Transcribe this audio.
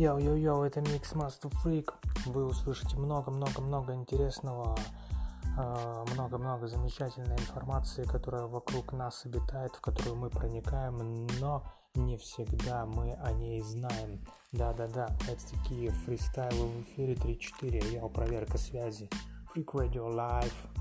Йоу-йоу-йоу, это Mix Master Freak. Вы услышите много-много-много интересного, а, много-много замечательной информации, которая вокруг нас обитает, в которую мы проникаем, но не всегда мы о ней знаем. Да-да-да, это такие фристайлы в эфире 3-4, я проверка связи. Freak Radio Live.